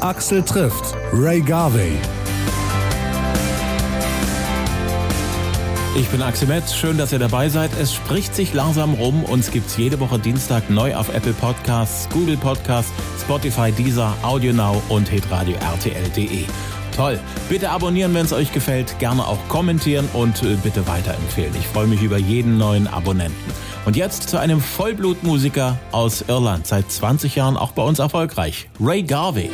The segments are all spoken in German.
Axel trifft Ray Garvey. Ich bin Axel Metz, schön, dass ihr dabei seid. Es spricht sich langsam rum. Uns gibt's jede Woche Dienstag neu auf Apple Podcasts, Google Podcasts, Spotify, Deezer, AudioNow und hitradio RTL.de. Toll. Bitte abonnieren, wenn es euch gefällt. Gerne auch kommentieren und äh, bitte weiterempfehlen. Ich freue mich über jeden neuen Abonnenten. Und jetzt zu einem Vollblutmusiker aus Irland. Seit 20 Jahren auch bei uns erfolgreich. Ray Garvey.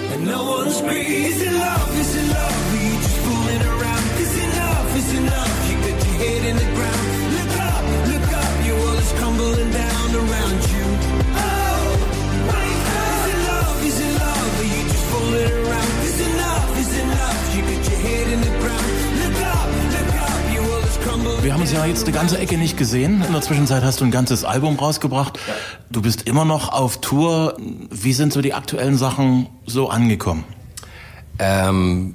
Ja jetzt eine ganze Ecke nicht gesehen. In der Zwischenzeit hast du ein ganzes Album rausgebracht. Du bist immer noch auf Tour. Wie sind so die aktuellen Sachen so angekommen? Ähm,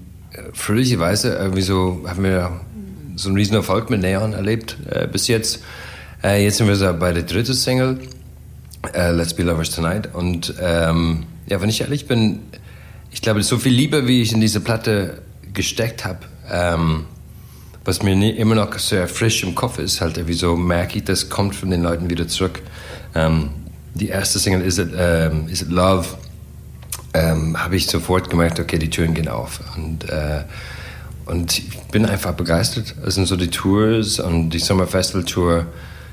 fröhlicherweise irgendwie so haben wir so einen riesen Erfolg mit Neon erlebt äh, bis jetzt. Äh, jetzt sind wir so bei der dritten Single, äh, Let's Be Lovers Tonight. Und ähm, ja, wenn ich ehrlich bin, ich glaube, so viel Liebe, wie ich in diese Platte gesteckt habe, ähm, was mir nie, immer noch sehr frisch im Kopf ist, halt irgendwie so merke ich, das kommt von den Leuten wieder zurück. Ähm, die erste Single Is It, ähm, Is It Love ähm, habe ich sofort gemerkt, okay, die Türen gehen auf. Und, äh, und ich bin einfach begeistert. Es sind so die Tours und die Sommerfestival-Tour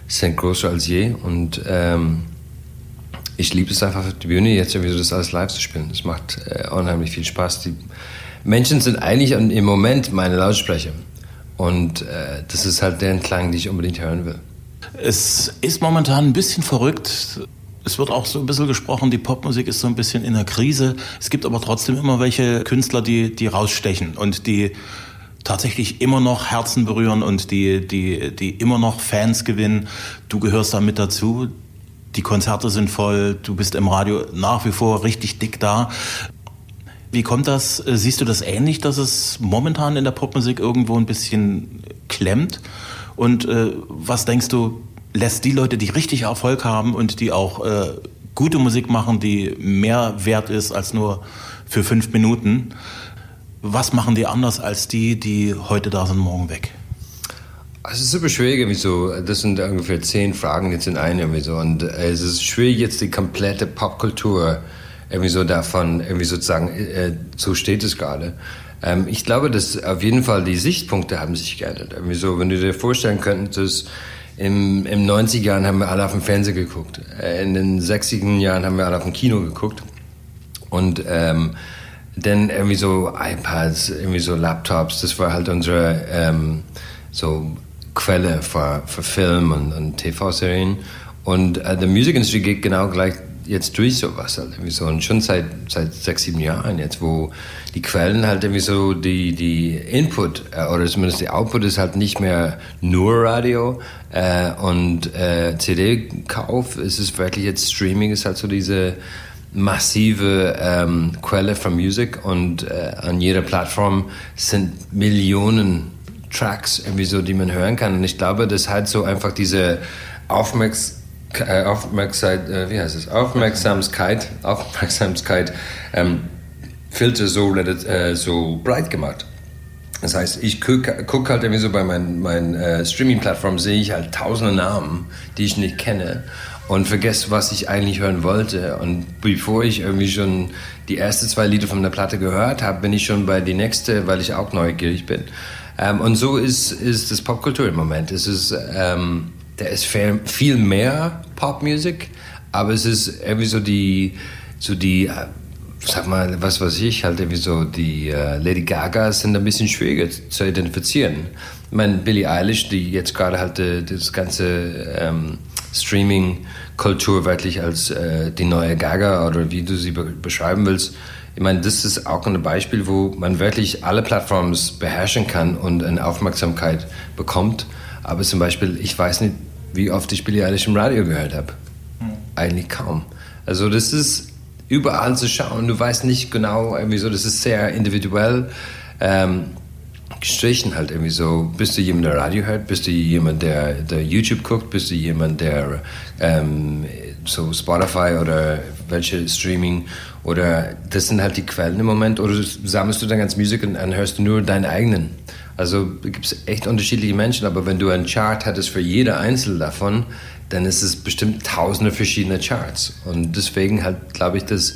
sind größer als je. Und ähm, ich liebe es einfach auf die Bühne jetzt irgendwie das alles live zu spielen. Es macht äh, unheimlich viel Spaß. Die Menschen sind eigentlich im Moment meine Lautsprecher. Und äh, das ist halt der Klang, den ich unbedingt hören will. Es ist momentan ein bisschen verrückt. Es wird auch so ein bisschen gesprochen, die Popmusik ist so ein bisschen in der Krise. Es gibt aber trotzdem immer welche Künstler, die, die rausstechen und die tatsächlich immer noch Herzen berühren und die, die, die immer noch Fans gewinnen. Du gehörst da mit dazu. Die Konzerte sind voll, du bist im Radio nach wie vor richtig dick da. Wie kommt das? Siehst du das ähnlich, dass es momentan in der Popmusik irgendwo ein bisschen klemmt? Und äh, was denkst du, lässt die Leute, die richtig Erfolg haben und die auch äh, gute Musik machen, die mehr wert ist als nur für fünf Minuten, was machen die anders als die, die heute da sind, morgen weg? Es ist super schwierig, irgendwie so. Das sind ungefähr zehn Fragen jetzt in einem so. Und es ist schwierig, jetzt die komplette Popkultur irgendwie so davon, irgendwie sozusagen, äh, so steht es gerade. Ähm, ich glaube, dass auf jeden Fall die Sichtpunkte haben sich geändert. Irgendwie so, wenn du dir vorstellen könntest, im, im 90er Jahren haben wir alle auf dem Fernseher geguckt. Äh, in den 60er Jahren haben wir alle auf dem Kino geguckt. Und ähm, dann irgendwie so iPads, irgendwie so Laptops, das war halt unsere ähm, so Quelle für, für Film und, und TV-Serien. Und äh, die Musikindustrie geht genau gleich jetzt durch sowas halt irgendwie so. Und schon seit seit sechs sieben Jahren jetzt wo die Quellen halt irgendwie so die die Input äh, oder zumindest die Output ist halt nicht mehr nur Radio äh, und äh, CD Kauf es ist wirklich jetzt Streaming ist halt so diese massive ähm, Quelle von Musik und äh, an jeder Plattform sind Millionen Tracks irgendwie so die man hören kann. Und ich glaube das hat so einfach diese Aufmerksamkeit Aufmerksamkeit, äh, wie heißt es? Aufmerksamkeit, Aufmerksamkeit ähm, Filter so, äh, so breit gemacht. Das heißt, ich gucke guck halt irgendwie so bei meinen, meinen äh, Streaming-Plattformen, sehe ich halt tausende Namen, die ich nicht kenne und vergesse, was ich eigentlich hören wollte. Und bevor ich irgendwie schon die ersten zwei Lieder von der Platte gehört habe, bin ich schon bei die nächste, weil ich auch neugierig bin. Ähm, und so ist, ist das Popkultur im Moment. Es ist... Ähm, der ist viel mehr Popmusik, aber es ist irgendwie so die, so die, äh, sag mal, was weiß ich, halt irgendwie so die uh, Lady Gaga sind ein bisschen schwieriger zu identifizieren. Ich meine, Billie Eilish, die jetzt gerade halt uh, das ganze ähm, Streaming-Kultur wirklich als äh, die neue Gaga oder wie du sie be beschreiben willst, ich meine, das ist auch ein Beispiel, wo man wirklich alle Plattformen beherrschen kann und eine Aufmerksamkeit bekommt. Aber zum Beispiel, ich weiß nicht, wie oft ich Billie Eilish im Radio gehört habe. Hm. Eigentlich kaum. Also das ist überall zu schauen. Du weißt nicht genau, irgendwie so, das ist sehr individuell ähm, gestrichen halt irgendwie so. Bist du jemand, der Radio hört? Bist du jemand, der, der YouTube guckt? Bist du jemand, der ähm, so Spotify oder welche Streaming oder das sind halt die Quellen im Moment oder sammelst du dann ganz Musik und dann hörst du nur deinen eigenen. Also gibt es echt unterschiedliche Menschen, aber wenn du einen Chart hattest für jede einzelne davon, dann ist es bestimmt tausende verschiedene Charts. Und deswegen halt glaube ich, dass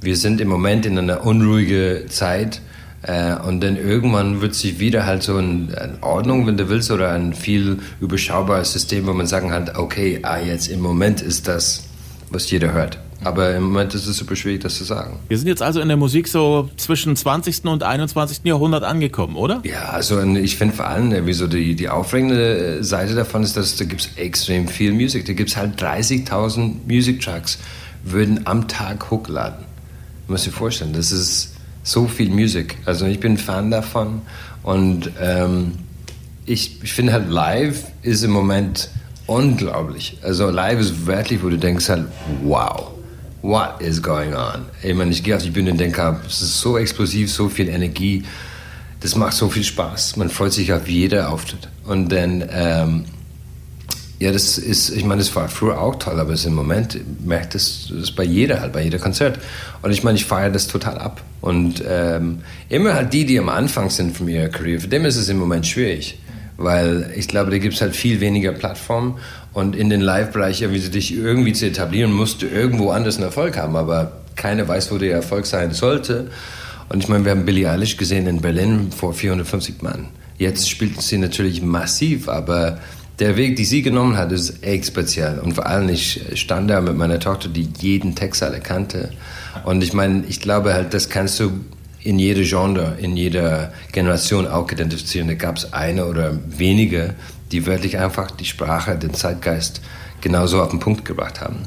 wir sind im Moment in einer unruhigen Zeit äh, und dann irgendwann wird sich wieder halt so eine Ordnung, wenn du willst, oder ein viel überschaubares System, wo man sagen kann, okay, ah, jetzt im Moment ist das, was jeder hört. Aber im Moment ist es super schwierig, das zu sagen. Wir sind jetzt also in der Musik so zwischen 20. und 21. Jahrhundert angekommen, oder? Ja, also ich finde vor allem, wie so die, die aufregende Seite davon ist, dass da gibt es extrem viel Musik. Da gibt es halt 30.000 Music-Tracks, würden am Tag hochladen. Muss sich vorstellen, das ist so viel Musik. Also ich bin Fan davon und ähm, ich, ich finde halt live ist im Moment unglaublich. Also live ist wirklich, wo du denkst halt, wow what is going on? Ich meine, ich gehe auf die Bühne und denke, es ist so explosiv, so viel Energie, das macht so viel Spaß. Man freut sich auf jeder Auftritt. Und dann, ähm, ja, das ist, ich meine, das war früher auch toll, aber im Moment merkt das, das bei jeder halt, bei jeder Konzert. Und ich meine, ich feiere das total ab. Und ähm, immer halt die, die am Anfang sind von ihrer Karriere, für dem ist es im Moment schwierig weil ich glaube, da gibt es halt viel weniger Plattformen und in den Live-Bereich, wie du dich irgendwie zu etablieren, musst du irgendwo anders einen Erfolg haben, aber keiner weiß, wo der Erfolg sein sollte. Und ich meine, wir haben Billie Eilish gesehen in Berlin vor 450 Mann. Jetzt spielt sie natürlich massiv, aber der Weg, den sie genommen hat, ist echt speziell. Und vor allem, ich stand da mit meiner Tochter, die jeden Text alle kannte. Und ich meine, ich glaube halt, das kannst du in jede Genre, in jeder Generation auch identifizieren. Da gab es eine oder wenige, die wirklich einfach die Sprache, den Zeitgeist genauso auf den Punkt gebracht haben.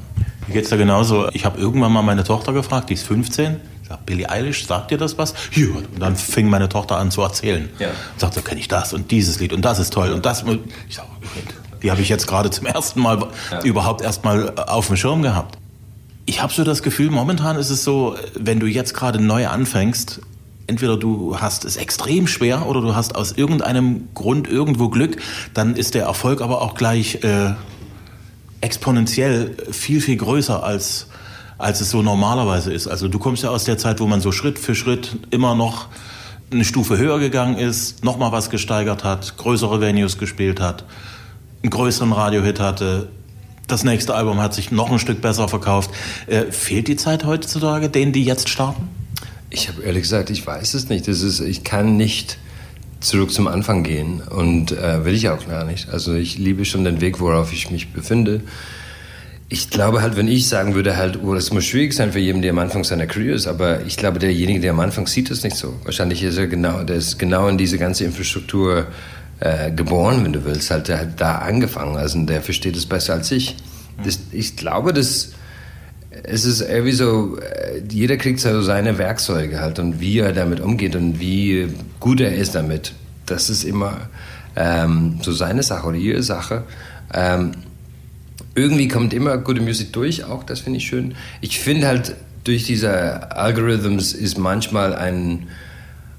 Mir geht es da genauso. Ich habe irgendwann mal meine Tochter gefragt, die ist 15. Ich sag, Billie Eilish, sagt dir das was? Ja. Und dann fing meine Tochter an zu erzählen. Ja. Und sagte, kenne ich das und dieses Lied und das ist toll und das. Ich sag, die habe ich jetzt gerade zum ersten Mal ja. überhaupt erst mal auf dem Schirm gehabt. Ich habe so das Gefühl, momentan ist es so, wenn du jetzt gerade neu anfängst, entweder du hast es extrem schwer oder du hast aus irgendeinem Grund irgendwo Glück, dann ist der Erfolg aber auch gleich äh, exponentiell viel, viel größer als, als es so normalerweise ist. Also du kommst ja aus der Zeit, wo man so Schritt für Schritt immer noch eine Stufe höher gegangen ist, nochmal was gesteigert hat, größere Venues gespielt hat, einen größeren Radiohit hatte, das nächste Album hat sich noch ein Stück besser verkauft. Äh, fehlt die Zeit heutzutage denen, die jetzt starten? Ich habe ehrlich gesagt, ich weiß es nicht. Das ist, ich kann nicht zurück zum Anfang gehen und äh, will ich auch gar nicht. Also ich liebe schon den Weg, worauf ich mich befinde. Ich glaube halt, wenn ich sagen würde, halt, oh, das muss schwierig sein für jeden, der am Anfang seiner Karriere ist, aber ich glaube, derjenige, der am Anfang sieht das nicht so. Wahrscheinlich ist er genau, der ist genau in diese ganze Infrastruktur äh, geboren, wenn du willst, halt, der hat da angefangen, also der versteht es besser als ich. Das, ich glaube, dass es ist irgendwie so, äh, jeder kriegt so seine Werkzeuge halt und wie er damit umgeht und wie gut er ist damit. Das ist immer ähm, so seine Sache oder ihre Sache. Ähm, irgendwie kommt immer gute Musik durch, auch das finde ich schön. Ich finde halt, durch diese Algorithms ist manchmal ein,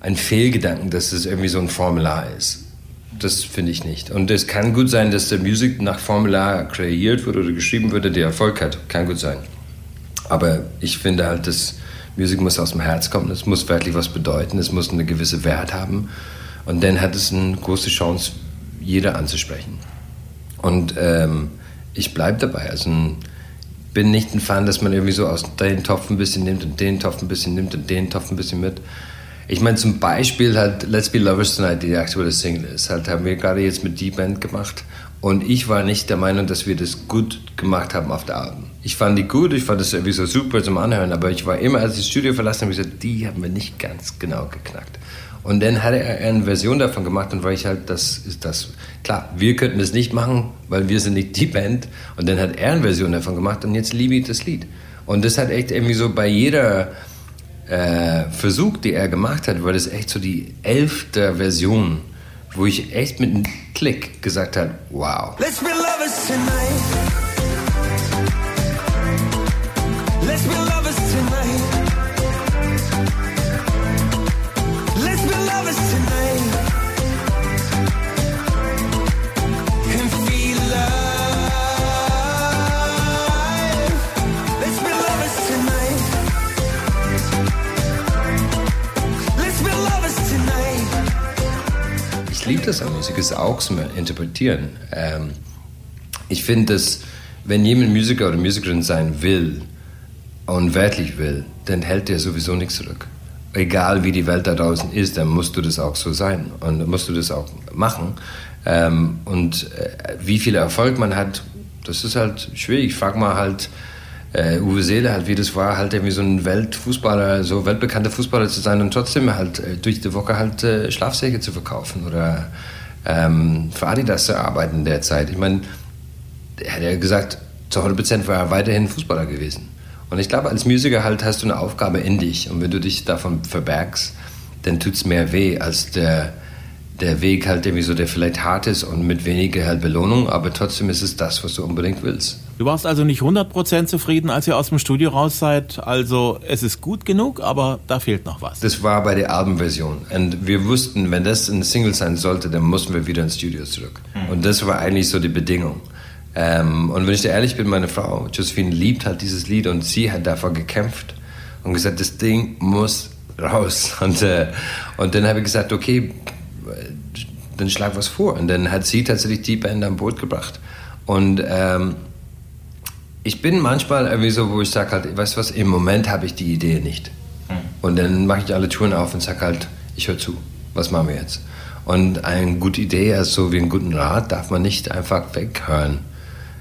ein Fehlgedanken, dass es irgendwie so ein Formular ist. Das finde ich nicht. Und es kann gut sein, dass der Musik nach Formular kreiert wird oder geschrieben wird, der Erfolg hat. Kann gut sein. Aber ich finde halt, dass Musik muss aus dem Herz kommen, es muss wirklich was bedeuten, es muss eine gewisse Wert haben. Und dann hat es eine große Chance, jeder anzusprechen. Und ähm, ich bleibe dabei. Also bin nicht ein Fan, dass man irgendwie so aus den Topf ein bisschen nimmt und den Topf ein bisschen nimmt und den Topf ein bisschen mit. Ich meine zum Beispiel halt Let's Be Lovers Tonight, die aktuelle Single ist, halt haben wir gerade jetzt mit Deep End gemacht. Und ich war nicht der Meinung, dass wir das gut gemacht haben auf der Alben. Ich fand die gut, ich fand das irgendwie so super zum Anhören, aber ich war immer, als ich das Studio verlassen habe, gesagt, die haben wir nicht ganz genau geknackt. Und dann hat er eine Version davon gemacht und war ich halt, das ist das. Klar, wir könnten das nicht machen, weil wir sind nicht die Band. Und dann hat er eine Version davon gemacht und jetzt liebe ich das Lied. Und das hat echt irgendwie so bei jeder äh, Versuch, die er gemacht hat, war das echt so die elfte Version wo ich echt mit einem Klick gesagt habe, wow. Let's be lovers tonight. Liebe das an Musik, ist auch zum Interpretieren. Ähm, ich finde, dass wenn jemand Musiker oder Musikerin sein will und wirklich will, dann hält der sowieso nichts zurück. Egal wie die Welt da draußen ist, dann musst du das auch so sein und musst du das auch machen. Ähm, und äh, wie viel Erfolg man hat, das ist halt schwierig. Ich frage mal halt äh, Uwe Seele halt, wie das war, halt irgendwie so ein Weltfußballer, so weltbekannter Fußballer zu sein und trotzdem halt äh, durch die Woche halt äh, Schlafsäcke zu verkaufen oder ähm, für Adidas zu arbeiten derzeit. Ich meine, er hat ja gesagt, zu 100% war er weiterhin Fußballer gewesen. Und ich glaube, als Musiker halt hast du eine Aufgabe in dich. Und wenn du dich davon verbergst, dann tut es mehr weh als der, der Weg halt irgendwie so, der vielleicht hart ist und mit weniger halt Belohnung, aber trotzdem ist es das, was du unbedingt willst. Du warst also nicht 100% zufrieden, als ihr aus dem Studio raus seid. Also es ist gut genug, aber da fehlt noch was. Das war bei der Albenversion. Und wir wussten, wenn das ein Single sein sollte, dann mussten wir wieder ins Studio zurück. Mhm. Und das war eigentlich so die Bedingung. Ähm, und wenn ich dir ehrlich bin, meine Frau, Josephine, liebt halt dieses Lied und sie hat davor gekämpft und gesagt, das Ding muss raus. Und, äh, und dann habe ich gesagt, okay, dann schlag was vor. Und dann hat sie tatsächlich die Band an Boot gebracht. Und ähm, ich bin manchmal irgendwie so, wo ich sage halt, weißt du was, im Moment habe ich die Idee nicht. Hm. Und dann mache ich alle Touren auf und sage halt, ich höre zu, was machen wir jetzt? Und eine gute Idee, also wie einen guten Rat, darf man nicht einfach weghören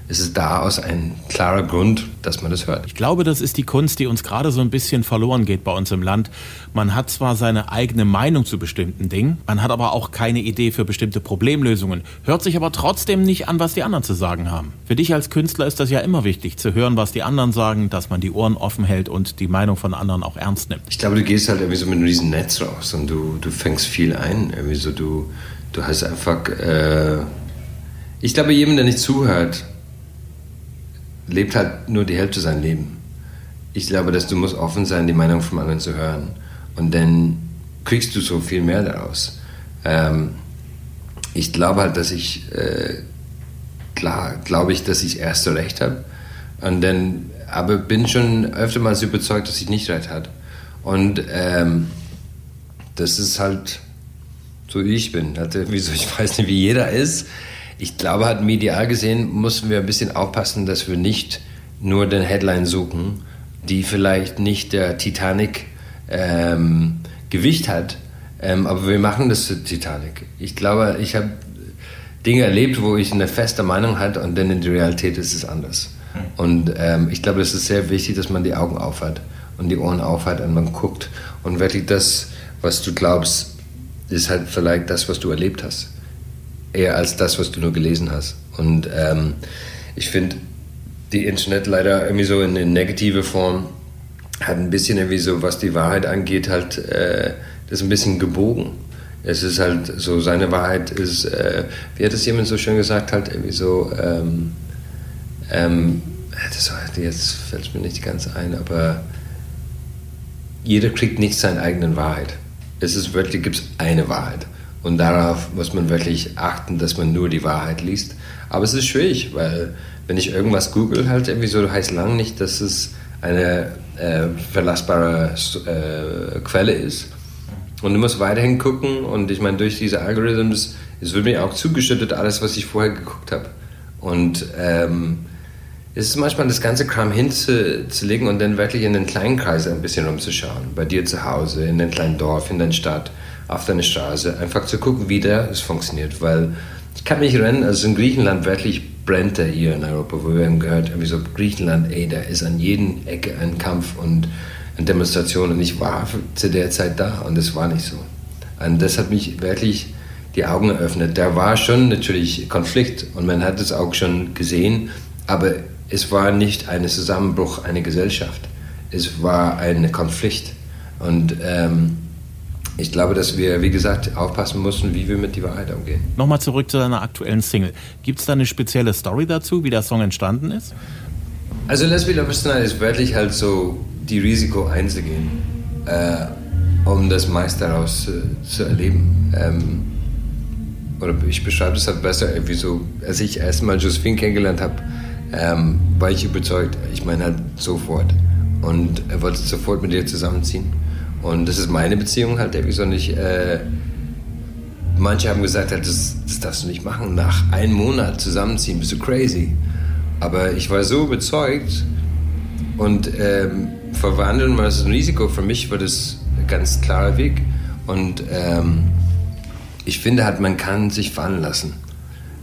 ist es da aus ein klarer Grund, dass man das hört. Ich glaube, das ist die Kunst, die uns gerade so ein bisschen verloren geht bei uns im Land. Man hat zwar seine eigene Meinung zu bestimmten Dingen, man hat aber auch keine Idee für bestimmte Problemlösungen, hört sich aber trotzdem nicht an, was die anderen zu sagen haben. Für dich als Künstler ist das ja immer wichtig, zu hören, was die anderen sagen, dass man die Ohren offen hält und die Meinung von anderen auch ernst nimmt. Ich glaube, du gehst halt irgendwie so mit einem riesen Netz raus und du, du fängst viel ein. Irgendwie so, du, du hast einfach... Äh ich glaube, jemand, der nicht zuhört, lebt halt nur die Hälfte sein Leben. Ich glaube, dass du musst offen sein, die Meinung von anderen zu hören. Und dann kriegst du so viel mehr daraus. Ähm, ich glaube halt, dass ich, äh, klar, glaube ich, dass ich erst so recht habe. Und dann, aber bin schon öftermals überzeugt, dass ich nicht recht habe. Und ähm, das ist halt so wie ich bin. Also, wieso, ich weiß nicht, wie jeder ist. Ich glaube, halt medial gesehen mussten wir ein bisschen aufpassen, dass wir nicht nur den Headline suchen, die vielleicht nicht der Titanic ähm, Gewicht hat, ähm, aber wir machen das zur Titanic. Ich glaube, ich habe Dinge erlebt, wo ich eine feste Meinung hatte und dann in der Realität ist es anders. Hm. Und ähm, ich glaube, es ist sehr wichtig, dass man die Augen aufhat und die Ohren aufhat und man guckt und wirklich das, was du glaubst, ist halt vielleicht das, was du erlebt hast eher als das, was du nur gelesen hast. Und ähm, ich finde, die Internet leider irgendwie so in, in negative Form hat ein bisschen irgendwie so, was die Wahrheit angeht, halt äh, das ein bisschen gebogen. Es ist halt so, seine Wahrheit ist, äh, wie hat es jemand so schön gesagt, halt irgendwie so, ähm, ähm, das jetzt fällt es mir nicht ganz ein, aber jeder kriegt nicht seine eigene Wahrheit. Es ist wirklich, gibt es eine Wahrheit. Und darauf muss man wirklich achten, dass man nur die Wahrheit liest. Aber es ist schwierig, weil wenn ich irgendwas google, halt irgendwie so heißt lang nicht, dass es eine äh, verlassbare äh, Quelle ist. Und du musst weiterhin gucken und ich meine, durch diese Algorithmus, es wird mir auch zugeschüttet, alles, was ich vorher geguckt habe. Und ähm, es ist manchmal das ganze Kram hinzulegen und dann wirklich in den kleinen Kreis ein bisschen rumzuschauen. Bei dir zu Hause, in den kleinen Dorf, in der Stadt auf deine Straße, einfach zu gucken, wie der es funktioniert. Weil ich kann mich erinnern, also in Griechenland wirklich brennt er hier in Europa, wo wir haben gehört, irgendwie so Griechenland, ey, da ist an jeden Ecke ein Kampf und eine Demonstration und ich war zu der Zeit da und das war nicht so. Und das hat mich wirklich die Augen eröffnet. Da war schon natürlich Konflikt und man hat es auch schon gesehen, aber es war nicht ein Zusammenbruch einer Gesellschaft. Es war ein Konflikt. Und ähm, ich glaube, dass wir, wie gesagt, aufpassen mussten, wie wir mit die Wahrheit umgehen. Nochmal zurück zu deiner aktuellen Single. Gibt es da eine spezielle Story dazu, wie der Song entstanden ist? Also Let's Be Tonight ist wirklich halt so, die Risiko einzugehen, äh, um das meiste daraus äh, zu erleben. Ähm, oder ich beschreibe das halt besser, wie so, als ich erstmal Josephine kennengelernt habe, ähm, war ich überzeugt. Ich meine halt sofort. Und er wollte sofort mit ihr zusammenziehen. Und das ist meine Beziehung halt, irgendwie so nicht. Äh, manche haben gesagt, das, das darfst du nicht machen. Nach einem Monat zusammenziehen, bist du crazy. Aber ich war so überzeugt und ähm, verwandeln war das ein Risiko. Für mich war das ein ganz klarer Weg. Und ähm, ich finde halt, man kann sich fallen lassen.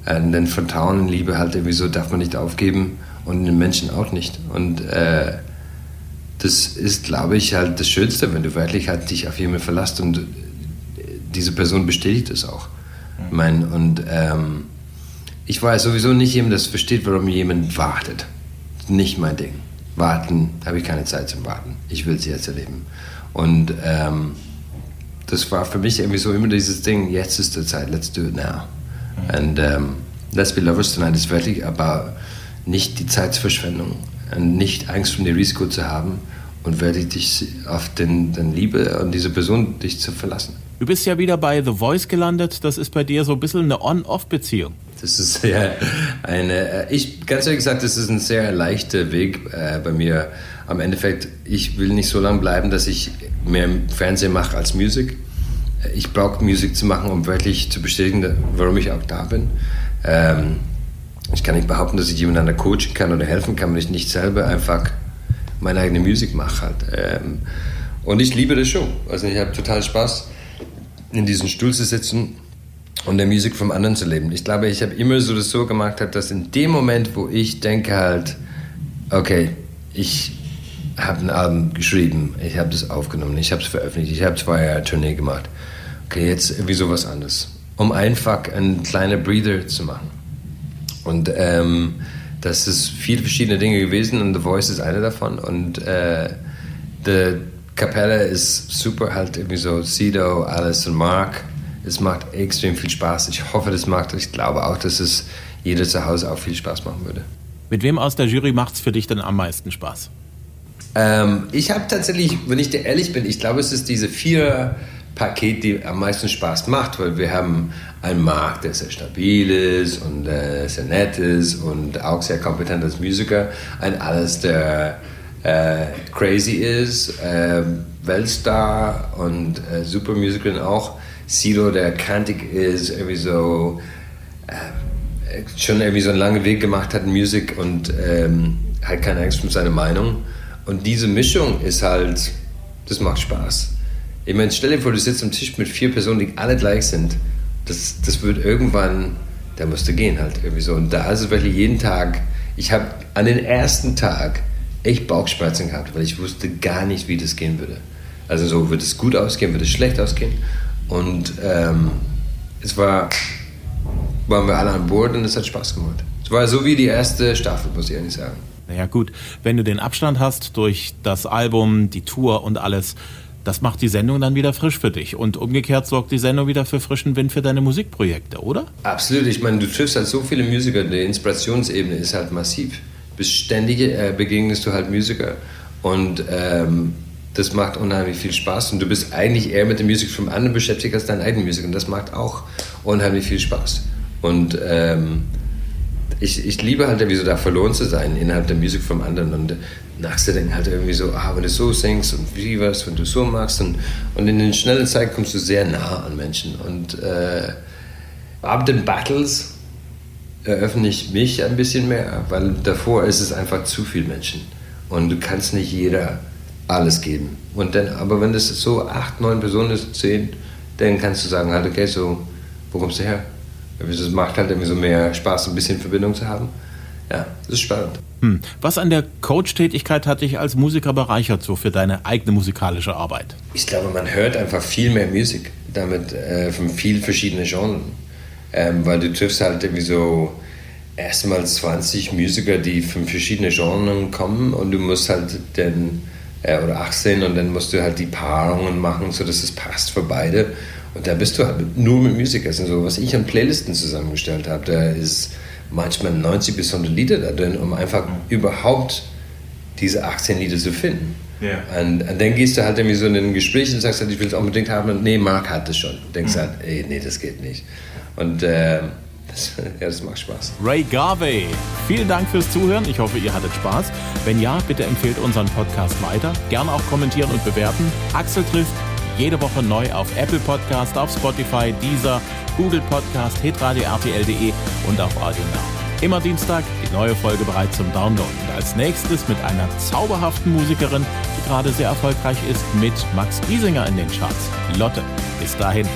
Äh, denn Vertrauen und Liebe halt irgendwie so darf man nicht aufgeben und den Menschen auch nicht. Und äh, das ist, glaube ich, halt das Schönste, wenn du wirklich halt dich auf jemanden verlässt und diese Person bestätigt es auch. Mhm. Ich mein, und ähm, ich weiß sowieso nicht jemand, das versteht, warum jemand wartet. Nicht mein Ding. Warten, habe ich keine Zeit zum Warten. Ich will es jetzt erleben. Und ähm, das war für mich irgendwie so immer dieses Ding, jetzt ist die Zeit, let's do it now. Und um, Let's Be Lovers Tonight ist wirklich aber nicht die Zeitverschwendung und nicht Angst um das Risiko zu haben und wirklich dich auf den, den Liebe und diese Person dich zu verlassen. Du bist ja wieder bei The Voice gelandet. Das ist bei dir so ein bisschen eine On-Off-Beziehung. Das ist ja eine, äh, ich, ganz ehrlich gesagt, das ist ein sehr leichter Weg äh, bei mir. Am Endeffekt, ich will nicht so lange bleiben, dass ich mehr Fernsehen mache als Musik. Ich brauche Musik zu machen, um wirklich zu bestätigen, warum ich auch da bin. Ähm, ich kann nicht behaupten, dass ich jemandem coachen kann oder helfen kann, wenn ich nicht selber einfach meine eigene Musik mache. Halt. Ähm, und ich liebe das schon. Also ich habe total Spaß, in diesem Stuhl zu sitzen und der Musik vom anderen zu leben. Ich glaube, ich habe immer so das so gemacht, dass in dem Moment, wo ich denke halt, okay, ich habe ein Album geschrieben, ich habe das aufgenommen, ich habe es veröffentlicht, ich habe zwei Jahre Tournee gemacht. Okay, jetzt irgendwie sowas anderes. Um einfach einen kleinen Breather zu machen. Und ähm, das ist viele verschiedene Dinge gewesen und The Voice ist eine davon. Und äh, die Kapelle ist super, halt irgendwie so Sido, Alice und Mark. Es macht extrem viel Spaß. Ich hoffe, das macht, ich glaube auch, dass es jeder zu Hause auch viel Spaß machen würde. Mit wem aus der Jury macht es für dich denn am meisten Spaß? Ähm, ich habe tatsächlich, wenn ich dir ehrlich bin, ich glaube, es ist diese vier Paket, die am meisten Spaß macht, weil wir haben einen Markt, der sehr stabil ist und äh, sehr nett ist und auch sehr kompetent als Musiker. Ein alles, der äh, crazy ist, äh, Weltstar und äh, super Musiker auch. Sido, der kantig ist, irgendwie so äh, schon irgendwie so einen langen Weg gemacht hat in Musik und ähm, hat keine Angst um seine Meinung. Und diese Mischung ist halt, das macht Spaß. Ich meine, stell dir vor, du sitzt am Tisch mit vier Personen, die alle gleich sind. Das, das wird irgendwann, da musst du gehen halt irgendwie so. Und da ist es wirklich jeden Tag, ich habe an den ersten Tag echt Bauchschmerzen gehabt, weil ich wusste gar nicht, wie das gehen würde. Also so, wird es gut ausgehen, wird es schlecht ausgehen. Und ähm, es war, waren wir alle an Bord und es hat Spaß gemacht. Es war so wie die erste Staffel, muss ich ehrlich sagen. Naja gut, wenn du den Abstand hast durch das Album, die Tour und alles, das macht die Sendung dann wieder frisch für dich. Und umgekehrt sorgt die Sendung wieder für frischen Wind für deine Musikprojekte, oder? Absolut. Ich meine, du triffst halt so viele Musiker. Die Inspirationsebene ist halt massiv. Beständig äh, begegnest du halt Musiker. Und ähm, das macht unheimlich viel Spaß. Und du bist eigentlich eher mit der Musik vom anderen beschäftigt als deine eigene Musik. Und das macht auch unheimlich viel Spaß. Und ähm, ich, ich liebe halt irgendwie so da verloren zu sein innerhalb der Musik vom anderen und nachzudenken halt irgendwie so, ah, wenn du so singst und wie was, wenn du so magst und, und in den schnellen Zeit kommst du sehr nah an Menschen und äh, ab den Battles eröffne ich mich ein bisschen mehr, weil davor ist es einfach zu viel Menschen und du kannst nicht jeder alles geben. Und dann, aber wenn das so acht, neun Personen ist, zehn, dann kannst du sagen halt, okay, so, wo kommst du her? Es macht halt irgendwie so mehr Spaß, ein bisschen Verbindung zu haben. Ja, das ist spannend. Hm. Was an der Coach-Tätigkeit hat dich als Musiker bereichert, so für deine eigene musikalische Arbeit? Ich glaube, man hört einfach viel mehr Musik damit äh, von vielen verschiedenen Genres. Ähm, weil du triffst halt irgendwie so erstmal 20 Musiker, die von verschiedenen Genres kommen und du musst halt den, äh, oder 18 und dann musst du halt die Paarungen machen, sodass es passt für beide. Und da bist du halt nur mit Musik. Also so, was ich an Playlisten zusammengestellt habe, da ist manchmal 90 bis 100 Lieder da drin, um einfach mhm. überhaupt diese 18 Lieder zu finden. Yeah. Und, und, dann gehst du halt irgendwie so in ein Gespräch und sagst halt, ich will es unbedingt haben. Und nee, Marc hat es schon. Du denkst mhm. halt, ey, nee, das geht nicht. Und äh, das, ja, das macht Spaß. Ray Garvey, vielen Dank fürs Zuhören. Ich hoffe, ihr hattet Spaß. Wenn ja, bitte empfehlt unseren Podcast weiter. Gerne auch kommentieren und bewerten. Axel trifft jede Woche neu auf Apple Podcast, auf Spotify, Deezer, Google Podcast, hitradio RTL.de und auf Radio Now. Immer Dienstag die neue Folge bereit zum Download. Und als nächstes mit einer zauberhaften Musikerin, die gerade sehr erfolgreich ist, mit Max Giesinger in den Charts. Lotte. Bis dahin,